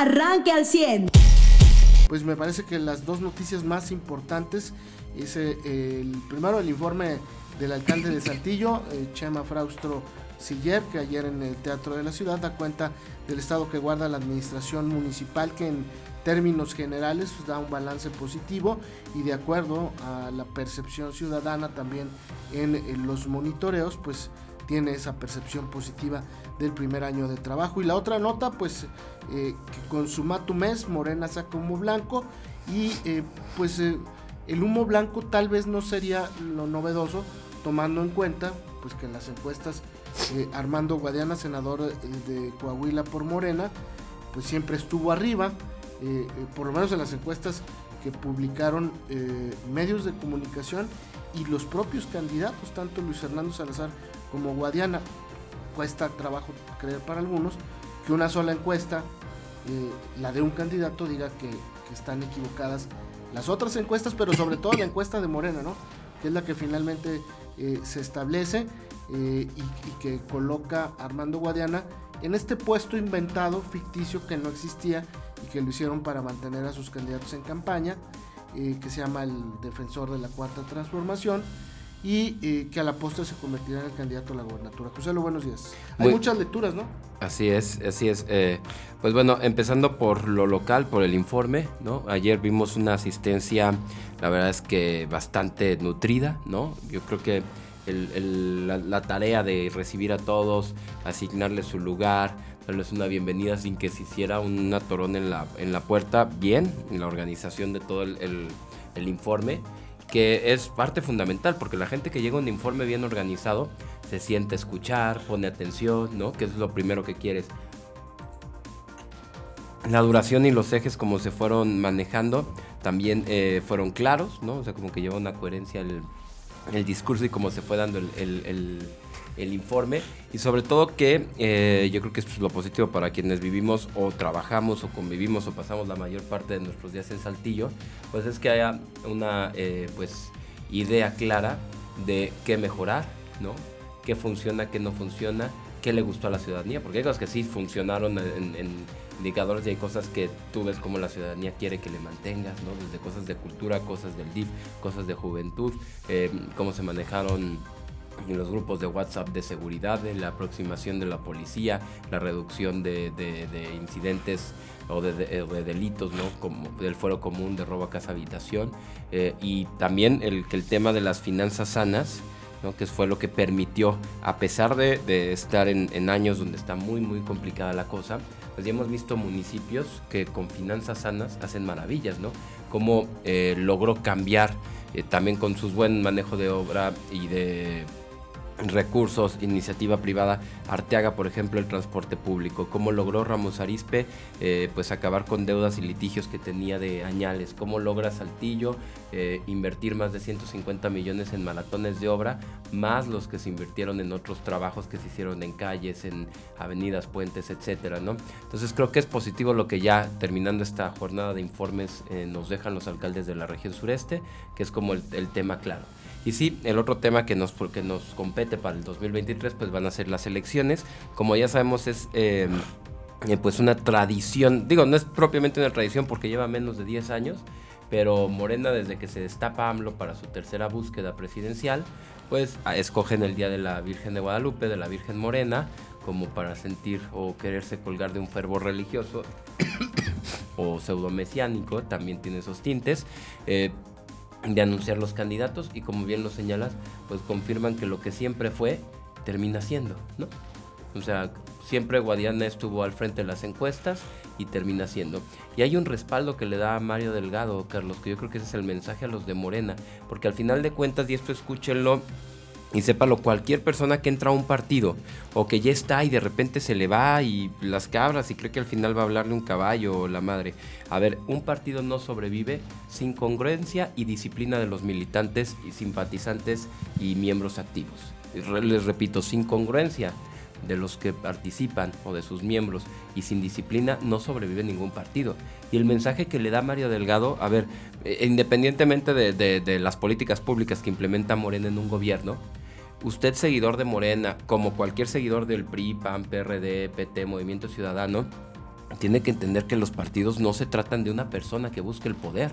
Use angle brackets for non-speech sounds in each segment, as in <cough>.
arranque al 100. Pues me parece que las dos noticias más importantes es eh, el primero el informe del alcalde de Saltillo, eh, Chema Fraustro Siller, que ayer en el Teatro de la Ciudad da cuenta del estado que guarda la administración municipal, que en términos generales da un balance positivo y de acuerdo a la percepción ciudadana también en, los monitoreos, pues tiene esa percepción positiva del primer año de trabajo. Y la otra nota, pues eh, que con su mes Morena saca humo blanco y eh, pues eh, el humo blanco tal vez no sería lo novedoso, tomando en cuenta pues que en las encuestas Armando Guadiana, senador de Coahuila por Morena, pues siempre estuvo arriba, por lo menos en las encuestas que publicaron medios de comunicación y los propios candidatos, tanto Luis Fernando Salazar como Guadiana. Cuesta trabajo creer para algunos que una sola encuesta, la de un candidato, diga que, están equivocadas las otras encuestas, pero sobre todo la encuesta de Morena, ¿no? que es la que finalmente se establece y, y, que coloca Armando Guadiana en este puesto inventado, ficticio, que no existía y que lo hicieron para mantener a sus candidatos en campaña, eh, que se llama el defensor de la cuarta transformación y eh, que a la postre se convertirá en el candidato a la gobernatura. José, buenos días. Hay muchas lecturas, ¿no? Así es, así es. Eh, pues bueno, empezando por lo local, por el informe, ¿no? Ayer vimos una asistencia, la verdad es que bastante nutrida, ¿no? Yo creo que la, tarea de recibir a todos, asignarles su lugar, darles una bienvenida sin que se hiciera un atorón en la, en la puerta, bien, en la organización de todo el, informe, que es parte fundamental, porque la gente que llega a un informe bien organizado se siente escuchar, pone atención, ¿no? Que es lo primero que quieres. La duración y los ejes como se fueron manejando también eh, fueron claros, ¿no? O sea, como que lleva una coherencia el, el discurso y cómo se fue dando el, informe y sobre todo que eh, yo creo que es lo positivo para quienes vivimos o trabajamos o convivimos o pasamos la mayor parte de nuestros días en Saltillo, pues es que haya una eh, pues idea clara de qué mejorar, ¿no? qué funciona, qué no funciona, qué le gustó a la ciudadanía, porque hay cosas que sí funcionaron en indicadores y hay cosas que tú ves como la ciudadanía quiere que le mantengas, ¿no? Desde cosas de cultura, cosas del DIF, cosas de juventud, eh, cómo se manejaron en los grupos de WhatsApp de seguridad, la aproximación de la policía, la reducción de, incidentes o de, delitos, ¿no? Como del fuero común de robo a casa habitación eh, y también el el tema de las finanzas sanas ¿no? que fue lo que permitió, a pesar de, estar en, años donde está muy, muy complicada la cosa, pues ya hemos visto municipios que con finanzas sanas hacen maravillas, ¿no? Cómo eh, logró cambiar eh, también con su buen manejo de obra y de recursos, iniciativa privada, Arteaga, por ejemplo, el transporte público, cómo logró Ramos Arispe eh, pues acabar con deudas y litigios que tenía de añales, cómo logra Saltillo eh, invertir más de 150 millones en maratones de obra, más los que se invirtieron en otros trabajos que se hicieron en calles, en avenidas, puentes, etcétera, ¿no? Entonces creo que es positivo lo que ya terminando esta jornada de informes eh, nos dejan los alcaldes de la región sureste, que es como el tema claro. Y sí, el otro tema que nos, porque nos compete para el 2023 pues van a ser las elecciones. Como ya sabemos es em, eh, pues una tradición, digo, no es propiamente una tradición porque lleva menos de 10 años, pero Morena desde que se destapa AMLO para su tercera búsqueda presidencial, pues escogen el Día de la Virgen de Guadalupe, de la Virgen Morena, como para sentir o quererse colgar de un fervor religioso <coughs> o pseudo-mesiánico, también tiene esos tintes. Eh, de anunciar los candidatos y como bien lo señalas, pues confirman que lo que siempre fue termina siendo, ¿no? O sea, siempre Guadiana estuvo al frente de las encuestas y termina siendo. Y hay un respaldo que le da a Mario Delgado, Carlos, que yo creo que ese es el mensaje a los de Morena, porque al final de cuentas, y esto escúchenlo y sépalo, cualquier persona que entra a un partido o que ya está y de repente se le va y las cabras y cree que al final va a hablarle un caballo o la madre. A ver, un partido no sobrevive sin congruencia y disciplina de los militantes y simpatizantes y miembros activos. Les repito, sin congruencia de los que participan o de sus miembros y sin disciplina no sobrevive ningún partido. Y el mensaje que le da Mario Delgado, a ver, eh, independientemente de, de las políticas públicas que implementa Morena en un gobierno, usted seguidor de Morena, como cualquier seguidor del PRI, PAN, PRD, PT, Movimiento Ciudadano, tiene que entender que los partidos no se tratan de una persona que busque el poder.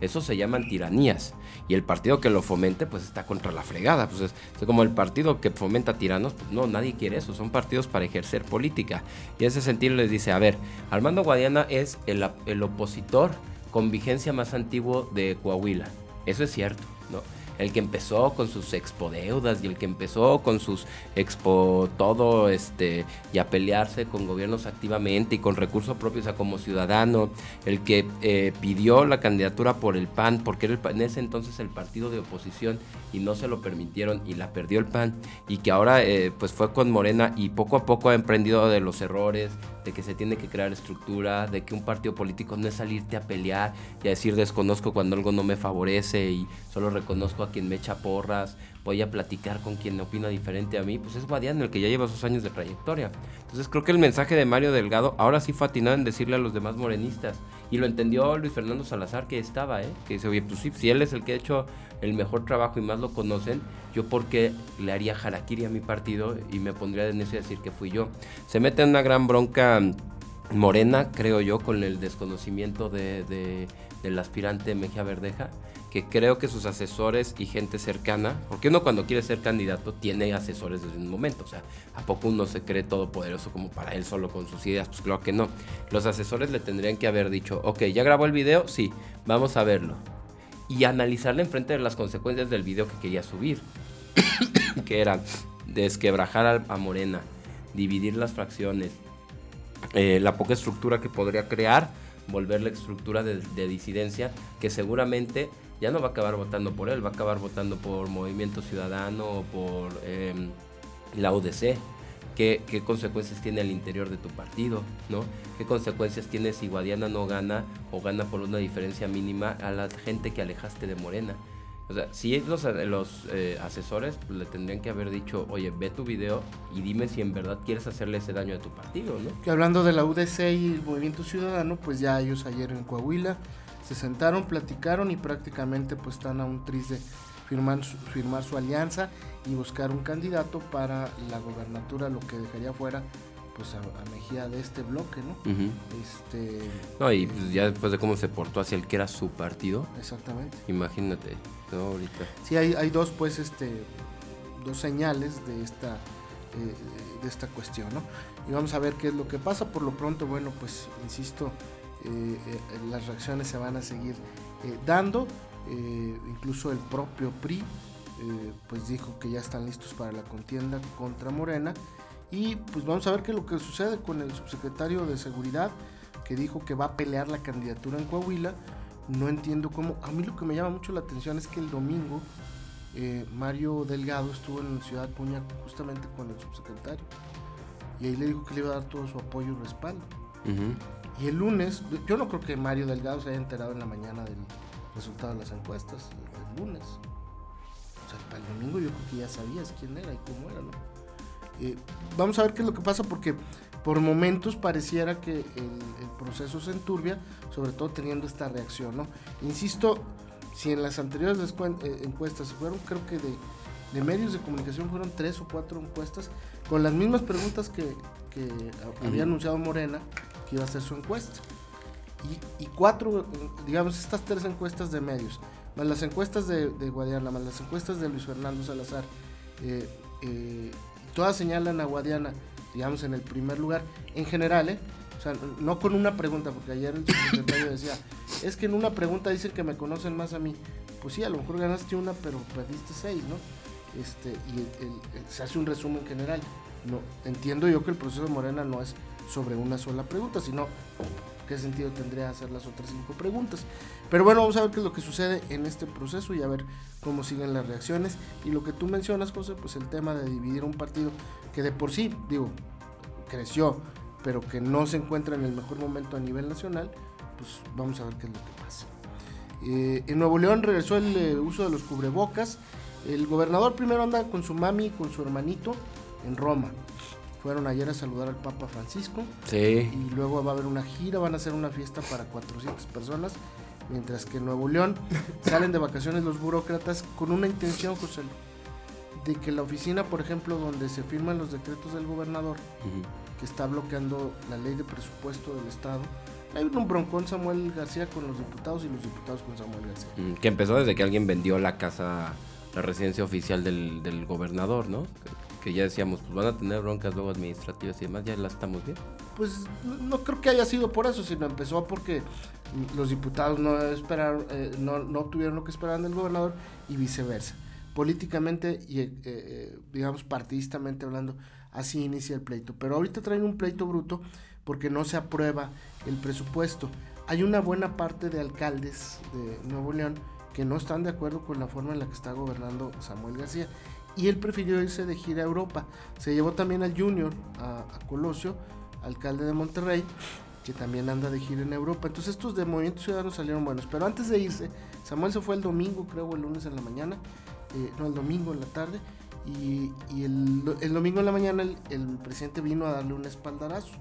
Eso se llaman tiranías. Y el partido que lo fomente, pues está contra la fregada. Pues es, como el partido que fomenta tiranos, pues no, nadie quiere eso. Son partidos para ejercer política. Y en ese sentido les dice, a ver, Armando Guadiana es el, el opositor con vigencia más antiguo de Coahuila. Eso es cierto, ¿no? El que empezó con sus expo deudas y el que empezó con sus expo todo este y a pelearse con gobiernos activamente y con recursos propios a como ciudadano, el que eh, pidió la candidatura por el PAN porque era en ese entonces el partido de oposición y no se lo permitieron y la perdió el PAN y que ahora eh, pues fue con Morena y poco a poco ha emprendido de los errores, de que se tiene que crear estructura, de que un partido político no es salirte a pelear y a decir desconozco cuando algo no me favorece y solo reconozco a quien me echa porras, voy a platicar con quien opina diferente a mí, pues es Guadiano el que ya lleva sus años de trayectoria. Entonces creo que el mensaje de Mario Delgado ahora sí fue atinado en decirle a los demás morenistas y lo entendió Luis Fernando Salazar que estaba, ¿eh? que dice, oye, pues sí, si él es el que ha hecho el mejor trabajo y más lo conocen, yo porque le haría harakiri a mi partido y me pondría de necio a decir que fui yo. Se mete en una gran bronca morena, creo yo, con el desconocimiento de, del aspirante Mejía Verdeja, que creo que sus asesores y gente cercana, porque uno cuando quiere ser candidato tiene asesores desde un momento, o sea, ¿a poco uno se cree todopoderoso como para él solo con sus ideas? Pues claro que no. Los asesores le tendrían que haber dicho, ok, ¿ya grabó el video? Sí, vamos a verlo y analizarle enfrente de las consecuencias del video que quería subir, <coughs> que eran desquebrajar a, Morena, dividir las fracciones, eh, la poca estructura que podría crear, volver la estructura de, disidencia, que seguramente ya no va a acabar votando por él, va a acabar votando por Movimiento Ciudadano o por em, la UDC qué, consecuencias tiene al interior de tu partido, ¿no? ¿Qué consecuencias tiene si Guadiana no gana o gana por una diferencia mínima a la gente que alejaste de Morena? O sea, si los, los eh, asesores pues, le tendrían que haber dicho, oye, ve tu video y dime si en verdad quieres hacerle ese daño a tu partido, ¿no? Que hablando de la UDC y el Movimiento Ciudadano, pues ya ellos ayer en Coahuila se sentaron, platicaron y prácticamente pues están a un triste firmar su, firmar su alianza y buscar un candidato para la gobernatura, lo que dejaría fuera pues a, Mejía de este bloque, ¿no? este, no, y pues, ya después de cómo se portó hacia el que era su partido. Exactamente. Imagínate, ¿no? Ahorita. Sí, hay, hay dos, pues, este, dos señales de esta, eh, de esta cuestión, ¿no? Y vamos a ver qué es lo que pasa. Por lo pronto, bueno, pues, insisto, eh, eh, las reacciones se van a seguir dando. Eh, incluso el propio PRI eh, pues dijo que ya están listos para la contienda contra Morena. Y pues vamos a ver qué es lo que sucede con el subsecretario de seguridad que dijo que va a pelear la candidatura en Coahuila. No entiendo cómo. A mí lo que me llama mucho la atención es que el domingo eh, Mario Delgado estuvo en Ciudad Puña justamente con el subsecretario. Y ahí le dijo que le iba a dar todo su apoyo y respaldo y el lunes yo no creo que Mario Delgado se haya enterado en la mañana del resultado de las encuestas el lunes. O sea, para el domingo yo creo que ya sabías quién era y cómo era, ¿no? Eh, vamos a ver qué es lo que pasa porque por momentos pareciera que el, proceso se enturbia, sobre todo teniendo esta reacción, ¿no? Insisto, si en las anteriores eh, encuestas fueron, creo que de, de, medios de comunicación fueron tres o cuatro encuestas con las mismas preguntas que, que había anunciado Morena que iba a hacer su encuesta y, cuatro, digamos, estas tres encuestas de medios, más las encuestas de, Guadiana, más las encuestas de Luis Fernando Salazar, eh, eh, todas señalan a Guadiana, digamos, en el primer lugar, en general, ¿eh? O sea, no con una pregunta, porque ayer el secretario <coughs> decía, es que en una pregunta dicen que me conocen más a mí. Pues sí, a lo mejor ganaste una, pero perdiste seis, ¿no? Este, y se hace un resumen general. No, entiendo yo que el proceso de Morena no es sobre una sola pregunta, sino qué sentido tendría hacer las otras cinco preguntas. Pero bueno, vamos a ver qué es lo que sucede en este proceso y a ver cómo siguen las reacciones. Y lo que tú mencionas, José, pues el tema de dividir un partido que de por sí, digo, creció, pero que no se encuentra en el mejor momento a nivel nacional, pues vamos a ver qué es lo que pasa. Eh, en Nuevo León regresó el eh, uso de los cubrebocas. El gobernador primero anda con su mami y con su hermanito en Roma. Fueron ayer a saludar al Papa Francisco. Sí. Y luego va a haber una gira, van a hacer una fiesta para 400 personas. Mientras que en Nuevo León <laughs> salen de vacaciones los burócratas con una intención, José, de que la oficina, por ejemplo, donde se firman los decretos del gobernador, que está bloqueando la ley de presupuesto del Estado. Hay un broncón Samuel García con los diputados y los diputados con Samuel García. Mm, que empezó desde que alguien vendió la casa, la residencia oficial del, del gobernador, ¿no? Que ya decíamos, pues van a tener broncas luego administrativas y demás, ya las estamos viendo. Pues no creo que haya sido por eso, sino empezó porque los diputados no esperaron, eh, no, no lo que esperaban del gobernador y viceversa. Políticamente y, eh, eh, digamos, partidistamente hablando, así inicia el pleito. Pero ahorita traen un pleito bruto porque no se aprueba el presupuesto. Hay una buena parte de alcaldes de Nuevo León que no están de acuerdo con la forma en la que está gobernando Samuel García. Y él prefirió irse de gira a Europa. Se llevó también al Junior, a, Colosio, alcalde de Monterrey, que también anda de gira en Europa. Entonces estos de Movimiento Ciudadano salieron buenos. Pero antes de irse, Samuel se fue el domingo, creo, el lunes en la mañana, eh, no, el domingo en la tarde, y, y el, el, domingo en la mañana el, el, presidente vino a darle un espaldarazo.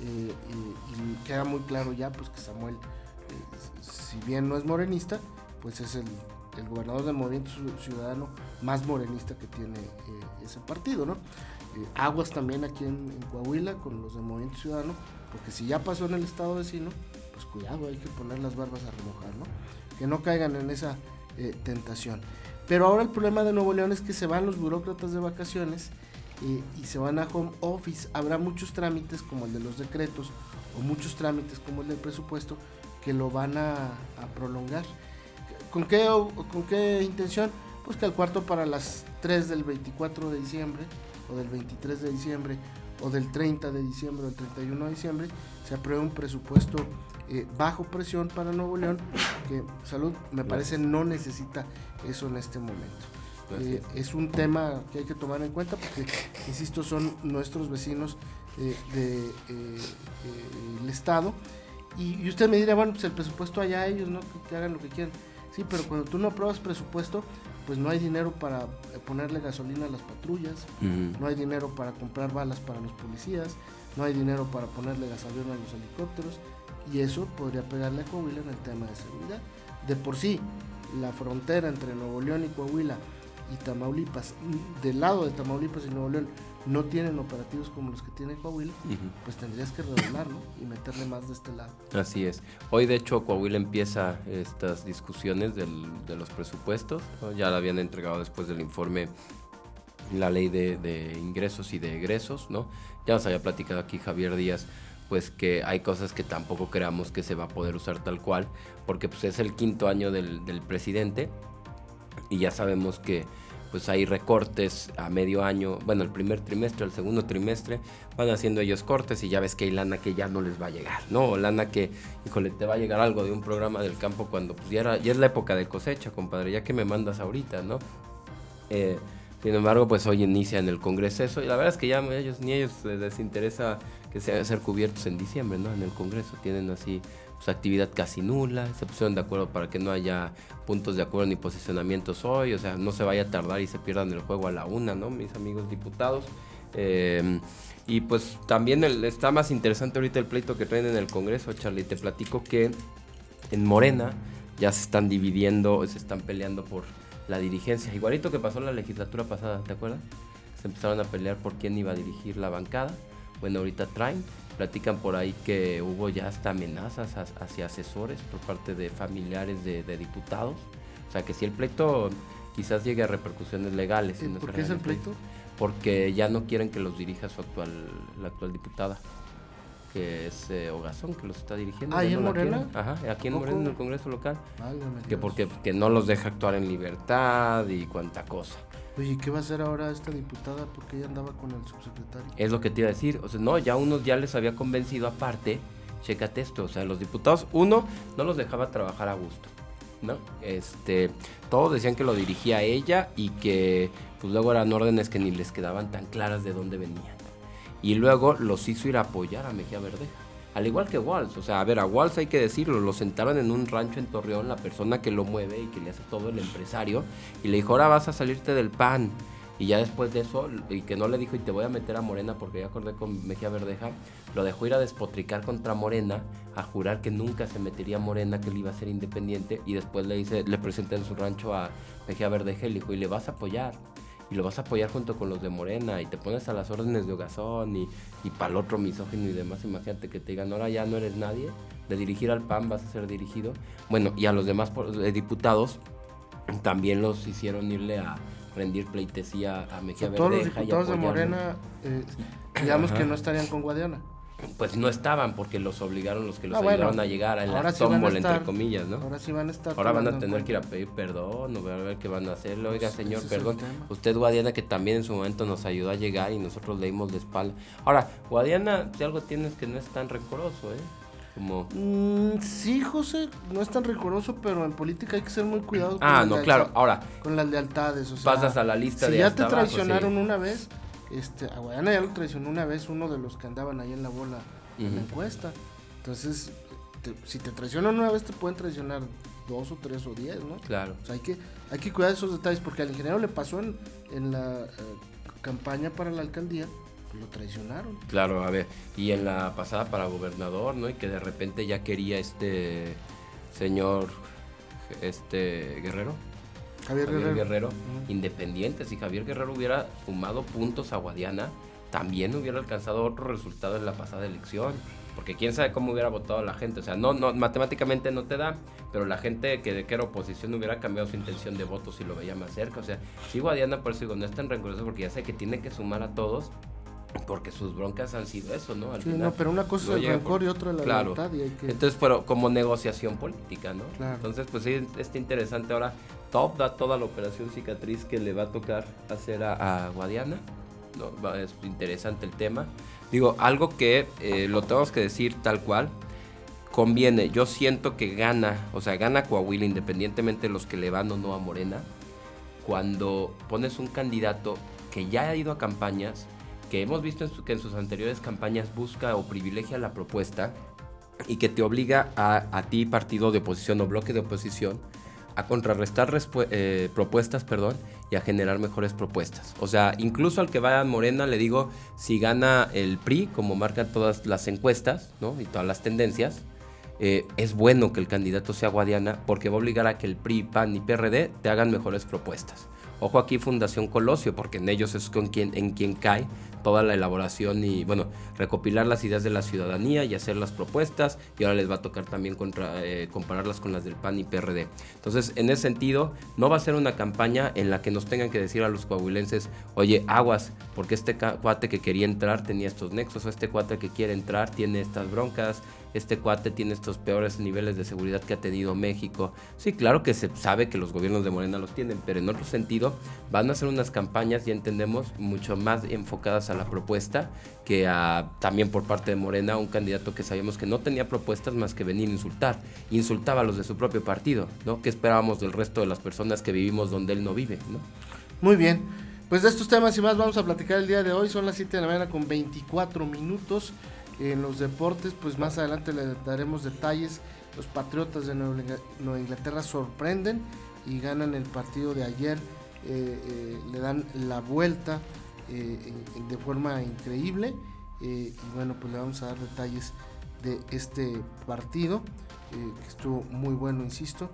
Eh, y, queda muy claro ya pues que Samuel, eh, si bien no es morenista, pues es el, el, gobernador del Movimiento Ciudadano más morenista que tiene ese partido, ¿no? aguas también aquí en, Coahuila con los del Movimiento Ciudadano, porque si ya pasó en el estado vecino, pues cuidado, hay que poner las barbas a remojar, ¿no? Que no caigan en esa eh, tentación. Pero ahora el problema de Nuevo León es que se van los burócratas de vacaciones eh, y se van a home office. Habrá muchos trámites como el de los decretos o muchos trámites como el del presupuesto que lo van a prolongar. ¿Con qué, ¿Con qué intención? Pues que al cuarto para las 3 del 24 de diciembre o del 23 de diciembre o del 30 de diciembre o del 31 de diciembre se aprueba un presupuesto eh, bajo presión para Nuevo León que salud me parece no necesita eso en este momento. Eh, es un tema que hay que tomar en cuenta porque <laughs> insisto son nuestros vecinos eh, del de, el estado. Y, y, usted me dirá bueno pues el presupuesto allá ellos no que, que hagan lo que quieran sí pero cuando tú no apruebas presupuesto pues no hay dinero para ponerle gasolina a las patrullas, uh -huh. no hay dinero para comprar balas para los policías, no hay dinero para ponerle gasolina a los helicópteros y eso podría pegarle a Coahuila en el tema de seguridad. De por sí, la frontera entre Nuevo León y Coahuila y Tamaulipas, del lado de Tamaulipas y Nuevo León, no tienen operativos como los que tiene Coahuila, uh -huh. pues tendrías que redoblarlo y meterle más de este lado. Así es. Hoy, de hecho, Coahuila empieza estas discusiones del, de los presupuestos. ¿no? Ya la habían entregado después del informe la ley de, de, ingresos y de egresos, ¿no? Ya nos había platicado aquí Javier Díaz, pues que hay cosas que tampoco creamos que se va a poder usar tal cual, porque pues es el quinto año del, del presidente y ya sabemos que pues hay recortes a medio año, bueno, el primer trimestre, el segundo trimestre, van haciendo ellos cortes y ya ves que hay lana que ya no les va a llegar, ¿no? O lana que, híjole, te va a llegar algo de un programa del campo cuando pues ya, era, ya es la época de cosecha, compadre, ya que me mandas ahorita, ¿no? Eh, sin embargo, pues hoy inicia en el Congreso eso y la verdad es que ya ellos, ni a ellos les interesa que sean ser cubiertos en diciembre, ¿no? En el Congreso tienen así actividad casi nula, se pusieron de acuerdo para que no haya puntos de acuerdo ni posicionamientos hoy, o sea, no se vaya a tardar y se pierdan el juego a la una, ¿no? Mis amigos diputados. Eh, y pues también está más interesante ahorita el pleito que traen en el Congreso, Charlie. Te platico que en Morena ya se están dividiendo, se están peleando por la dirigencia. Igualito que pasó la legislatura pasada, ¿te acuerdas? Se empezaron a pelear por quién iba a dirigir la bancada. Bueno, ahorita traen platican por ahí que hubo ya hasta amenazas hacia asesores por parte de familiares de, de diputados. O sea que si el pleito quizás llegue a repercusiones legales. ¿Y ¿Por qué es el pleito? Porque ya no quieren que los dirija su actual, la actual diputada, que es eh, Ogazón, que los está dirigiendo. ¿Ah, ¿y en no Morena? Ajá, aquí en Morena, en el Congreso local. Válgame que porque que no los deja actuar en libertad y cuanta cosa. Oye, ¿qué va a hacer ahora esta diputada? Porque ella andaba con el subsecretario. Es lo que te iba a decir. O sea, no, ya unos ya les había convencido aparte. Chécate esto. O sea, los diputados, uno, no los dejaba trabajar a gusto. ¿No? Este, todos decían que lo dirigía ella y que pues luego eran órdenes que ni les quedaban tan claras de dónde venían. Y luego los hizo ir a apoyar a Mejía Verdeja. Al igual que Walls, o sea, a ver, a Walls hay que decirlo, lo sentaron en un rancho en Torreón, la persona que lo mueve y que le hace todo el empresario, y le dijo, ahora vas a salirte del pan. Y ya después de eso, y que no le dijo, y te voy a meter a Morena porque ya acordé con Mejía Verdeja, lo dejó ir a despotricar contra Morena, a jurar que nunca se metería a Morena, que él iba a ser independiente, y después le dice, le presenta en su rancho a Mejía Verdeja y le dijo, y le vas a apoyar. Y lo vas a apoyar junto con los de Morena y te pones a las órdenes de Ogazón y, y para el otro misógino y demás, imagínate que te digan, ahora ya no eres nadie, de dirigir al PAN vas a ser dirigido. Bueno, y a los demás diputados también los hicieron irle a rendir pleitesía a Mejía Todos los diputados de Morena, eh, <clears throat> digamos que no estarían con Guadiana pues no estaban porque los obligaron los que los ayudaron a llegar a la sí entre comillas, ¿no? Ahora sí van a estar. Ahora van a tener que ir a pedir perdón, o a ver qué van a hacer. Oiga, señor, perdón. Usted, Guadiana, que también en su momento nos ayudó a llegar y nosotros leímos de espalda. Ahora, Guadiana, si algo tienes que no es tan rencoroso, ¿eh? Como... Mm, sí, José, no es tan rencoroso, pero en política hay que ser muy cuidadoso. Ah, no, claro, ahora. Con las lealtades, o sea. Pasas a la lista de. Si ya te traicionaron una vez, este, a Guayana ya lo traicionó una vez uno de los que andaban ahí en la bola en la encuesta. Entonces, si te traicionan una vez, te pueden traicionar dos o tres o diez, ¿no? Claro. hay que, hay que cuidar esos detalles, porque al ingeniero le pasó en, en la eh, campaña para la alcaldía, pues lo traicionaron. Claro, a ver, y en la pasada para gobernador, ¿no? Y que de repente ya quería este señor, este Guerrero. Javier, Guerrero, independiente. Si Javier Guerrero hubiera sumado puntos a Guadiana, también hubiera alcanzado otro resultado en la pasada elección. Porque quién sabe cómo hubiera votado la gente. O sea, no, no, matemáticamente no te da, pero la gente que de que era oposición hubiera cambiado su intención de voto si lo veía más cerca. O sea, sí, Guadiana, por eso digo, no es tan rencoroso porque ya sé que tiene que sumar a todos. Porque sus broncas han sido eso, ¿no? sí, no, pero una cosa es el rencor y otra la claro. Y hay que... Entonces, pero como negociación política, ¿no? Entonces, pues sí, está interesante ahora top da toda la operación cicatriz que le va a tocar hacer a, Guadiana. No, es interesante el tema. Digo, algo que eh, lo tenemos que decir tal cual. Conviene, yo siento que gana, o sea, gana Coahuila independientemente de los que le van o no a Morena, cuando pones un candidato que ya ha ido a campañas, que hemos visto que en sus anteriores campañas busca o privilegia la propuesta y que te obliga a, a ti, partido de oposición o bloque de oposición, a contrarrestar eh, propuestas, perdón, y a generar mejores propuestas. O sea, incluso al que vaya a Morena le digo, si gana el PRI, como marcan todas las encuestas, ¿no? Y todas las tendencias, eh, es bueno que el candidato sea Guadiana porque va a obligar a que el PRI, PAN y PRD te hagan mejores propuestas. Ojo aquí Fundación Colosio, porque en ellos es con quien, en quien cae toda la elaboración y, bueno, recopilar las ideas de la ciudadanía y hacer las propuestas. Y ahora les va a tocar también eh, compararlas con las del PAN y PRD. Entonces, en ese sentido, no va a ser una campaña en la que nos tengan que decir a los coahuilenses, oye, aguas, porque este cuate que quería entrar tenía estos nexos, o este cuate que quiere entrar tiene estas broncas, este cuate tiene estos peores niveles de seguridad que ha tenido México. Sí, claro que se sabe que los gobiernos de Morena los tienen, pero en otro sentido van a hacer unas campañas, ya entendemos, mucho más enfocadas a la propuesta que a, también por parte de Morena un candidato que sabíamos que no tenía propuestas más que venir a insultar. Insultaba a los de su propio partido, ¿no? ¿Qué esperábamos del resto de las personas que vivimos donde él no vive, ¿no? Muy bien. Pues de estos temas y más vamos a platicar el día de hoy. Son las 7 de la mañana con 24 minutos en los deportes, pues más adelante le daremos detalles. Los Patriotas de Nueva Inglaterra sorprenden y ganan el partido de ayer. Eh, eh, le dan la vuelta eh, de forma increíble. y bueno, pues le vamos a dar detalles de este partido, que estuvo muy bueno, insisto.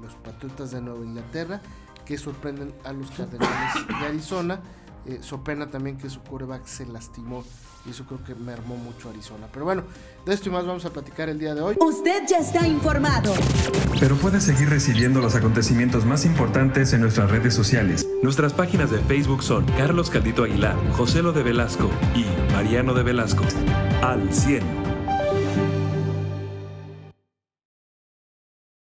los Patriotas de Nueva Inglaterra, que sorprenden a los Cardenales de Arizona. So pena también que su coreback se lastimó y eso creo que mermó mucho Arizona. Pero bueno, de esto y más vamos a platicar el día de hoy. Usted ya está informado. Pero puede seguir recibiendo los acontecimientos más importantes en nuestras redes sociales. Nuestras páginas de Facebook son Carlos Caldito Aguilar, José Lo de Velasco y Mariano de Velasco. Al 100.